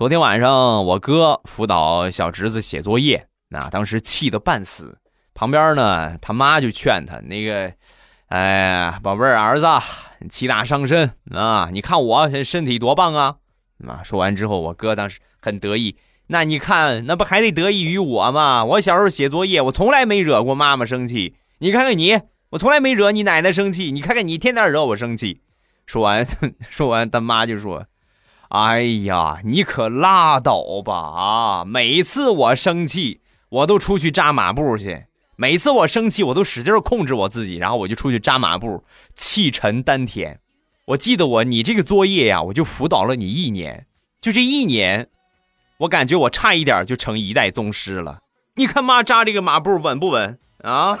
昨天晚上我哥辅导小侄子写作业，那当时气得半死。旁边呢，他妈就劝他那个，哎呀，宝贝儿儿子，气大伤身啊！你看我身体多棒啊！啊，说完之后，我哥当时很得意。那你看，那不还得得益于我吗？我小时候写作业，我从来没惹过妈妈生气。你看看你，我从来没惹你奶奶生气。你看看你，天天惹我生气。说完，说完，他妈就说：“哎呀，你可拉倒吧！啊，每次我生气，我都出去扎马步去。每次我生气，我都使劲控制我自己，然后我就出去扎马步，气沉丹田。我记得我，你这个作业呀，我就辅导了你一年，就这一年。”我感觉我差一点就成一代宗师了，你看妈扎这个马步稳不稳啊？